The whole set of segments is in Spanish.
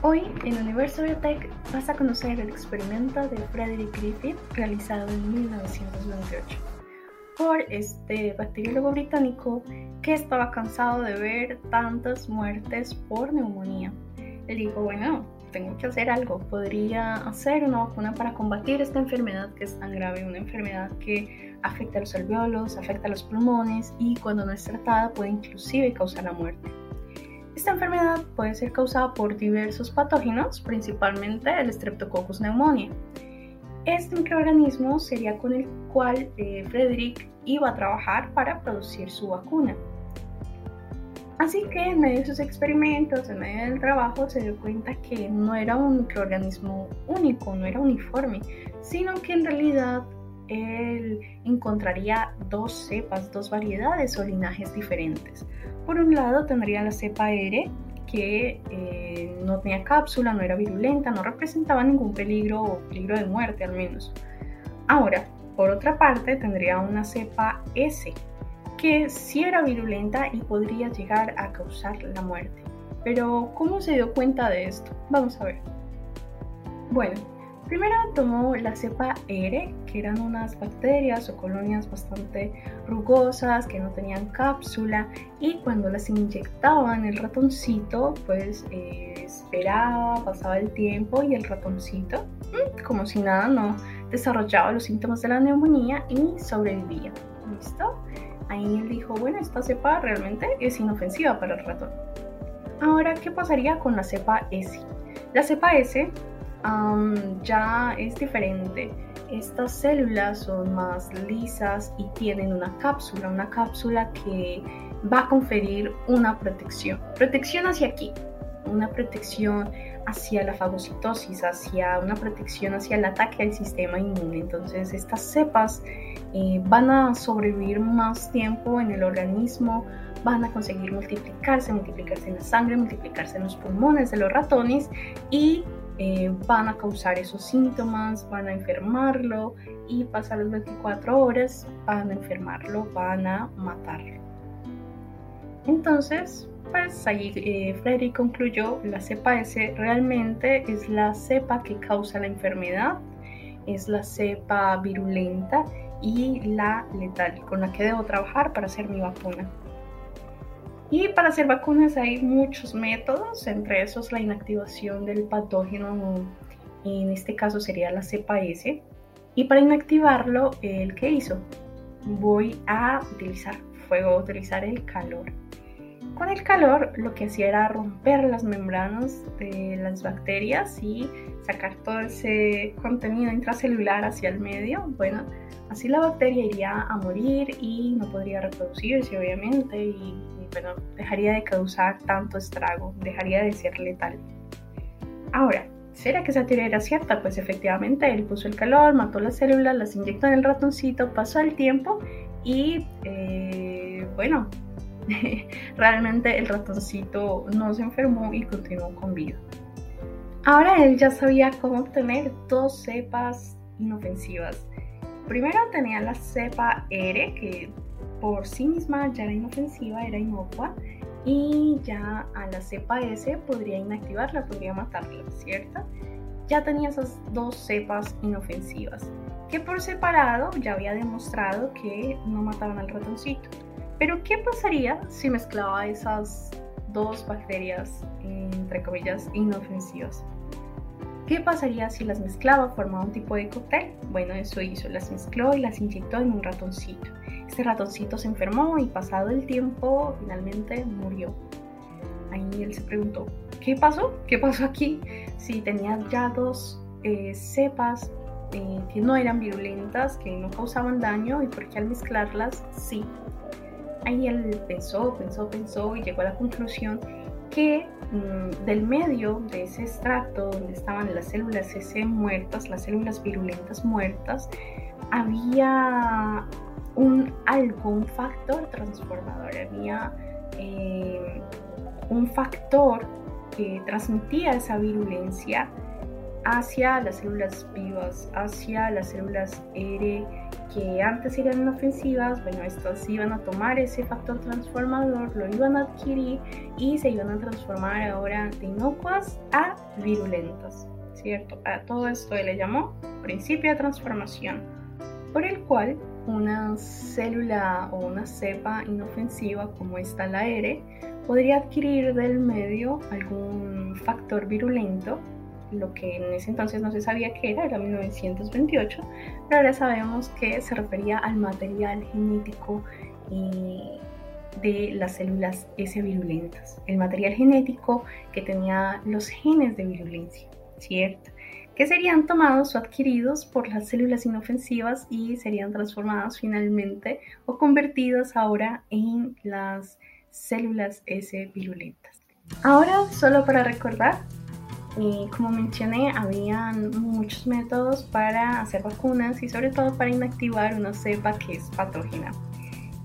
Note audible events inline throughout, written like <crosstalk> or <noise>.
Hoy en Universo Biotech vas a conocer el experimento de Frederick Griffith realizado en 1928 por este bacteriólogo británico que estaba cansado de ver tantas muertes por neumonía. Él dijo, bueno, tengo que hacer algo, podría hacer una vacuna para combatir esta enfermedad que es tan grave, una enfermedad que afecta a los alveolos, afecta a los pulmones y cuando no es tratada puede inclusive causar la muerte. Esta enfermedad puede ser causada por diversos patógenos, principalmente el Streptococcus pneumoniae. Este microorganismo sería con el cual eh, Frederick iba a trabajar para producir su vacuna. Así que en medio de sus experimentos, en medio del trabajo, se dio cuenta que no era un microorganismo único, no era uniforme, sino que en realidad él encontraría dos cepas, dos variedades o linajes diferentes. Por un lado tendría la cepa R, que eh, no tenía cápsula, no era virulenta, no representaba ningún peligro o peligro de muerte al menos. Ahora, por otra parte, tendría una cepa S, que sí era virulenta y podría llegar a causar la muerte. Pero, ¿cómo se dio cuenta de esto? Vamos a ver. Bueno, Primero tomó la cepa R, que eran unas bacterias o colonias bastante rugosas que no tenían cápsula y cuando las inyectaban el ratoncito pues eh, esperaba, pasaba el tiempo y el ratoncito, mm, como si nada, no desarrollaba los síntomas de la neumonía y sobrevivía. ¿Listo? Ahí él dijo, bueno, esta cepa realmente es inofensiva para el ratón. Ahora, ¿qué pasaría con la cepa S? La cepa S ya es diferente. Estas células son más lisas y tienen una cápsula, una cápsula que va a conferir una protección. Protección hacia aquí, una protección hacia la fagocitosis, hacia una protección hacia el ataque al sistema inmune. Entonces estas cepas eh, van a sobrevivir más tiempo en el organismo, van a conseguir multiplicarse, multiplicarse en la sangre, multiplicarse en los pulmones de los ratones y eh, van a causar esos síntomas, van a enfermarlo y pasar las 24 horas van a enfermarlo, van a matarlo. Entonces, pues ahí eh, Freddy concluyó, la cepa S realmente es la cepa que causa la enfermedad, es la cepa virulenta y la letal con la que debo trabajar para hacer mi vacuna. Y para hacer vacunas hay muchos métodos, entre esos la inactivación del patógeno, en este caso sería la cepa S. Y para inactivarlo, ¿el qué hizo? Voy a utilizar fuego, a utilizar el calor. Con el calor lo que hacía era romper las membranas de las bacterias y sacar todo ese contenido intracelular hacia el medio. Bueno, así la bacteria iría a morir y no podría reproducirse obviamente y pero dejaría de causar tanto estrago, dejaría de ser letal. Ahora, ¿será que esa teoría era cierta? Pues efectivamente, él puso el calor, mató las células, las inyectó en el ratoncito, pasó el tiempo y, eh, bueno, <laughs> realmente el ratoncito no se enfermó y continuó con vida. Ahora él ya sabía cómo obtener dos cepas inofensivas. Primero tenía la cepa R, que por sí misma ya era inofensiva, era inocua y ya a la cepa S podría inactivarla, podría matarla, ¿cierto? Ya tenía esas dos cepas inofensivas, que por separado ya había demostrado que no mataban al ratoncito. Pero ¿qué pasaría si mezclaba esas dos bacterias, entre comillas, inofensivas? ¿Qué pasaría si las mezclaba, formaba un tipo de cóctel? Bueno, eso hizo, las mezcló y las inyectó en un ratoncito. Este ratoncito se enfermó y pasado el tiempo finalmente murió. Ahí él se preguntó, ¿qué pasó? ¿Qué pasó aquí? Si tenía ya dos eh, cepas eh, que no eran virulentas, que no causaban daño y por qué al mezclarlas sí. Ahí él pensó, pensó, pensó y llegó a la conclusión que mm, del medio de ese extracto donde estaban las células S muertas, las células virulentas muertas, había un algo, factor transformador, había eh, un factor que transmitía esa virulencia hacia las células vivas, hacia las células R que antes eran inofensivas, bueno, estas iban a tomar ese factor transformador, lo iban a adquirir y se iban a transformar ahora de inocuas a virulentas, ¿cierto? A todo esto le llamó principio de transformación, por el cual una célula o una cepa inofensiva como esta la R podría adquirir del medio algún factor virulento lo que en ese entonces no se sabía que era, era 1928, pero ahora sabemos que se refería al material genético eh, de las células S virulentas, el material genético que tenía los genes de virulencia, ¿cierto? Que serían tomados o adquiridos por las células inofensivas y serían transformados finalmente o convertidos ahora en las células S virulentas. Ahora, solo para recordar, y como mencioné, habían muchos métodos para hacer vacunas y sobre todo para inactivar una cepa que es patógena.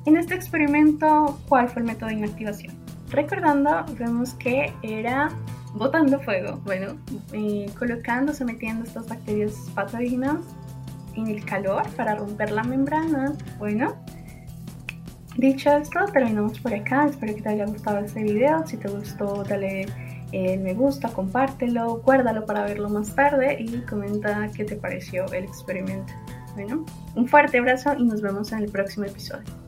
En este experimento, ¿cuál fue el método de inactivación? Recordando, vemos que era botando fuego, bueno, eh, colocando, sometiendo estas bacterias patógenas en el calor para romper la membrana. Bueno, dicho esto, terminamos por acá. Espero que te haya gustado este video. Si te gustó, dale me gusta, compártelo, guárdalo para verlo más tarde y comenta qué te pareció el experimento. Bueno, un fuerte abrazo y nos vemos en el próximo episodio.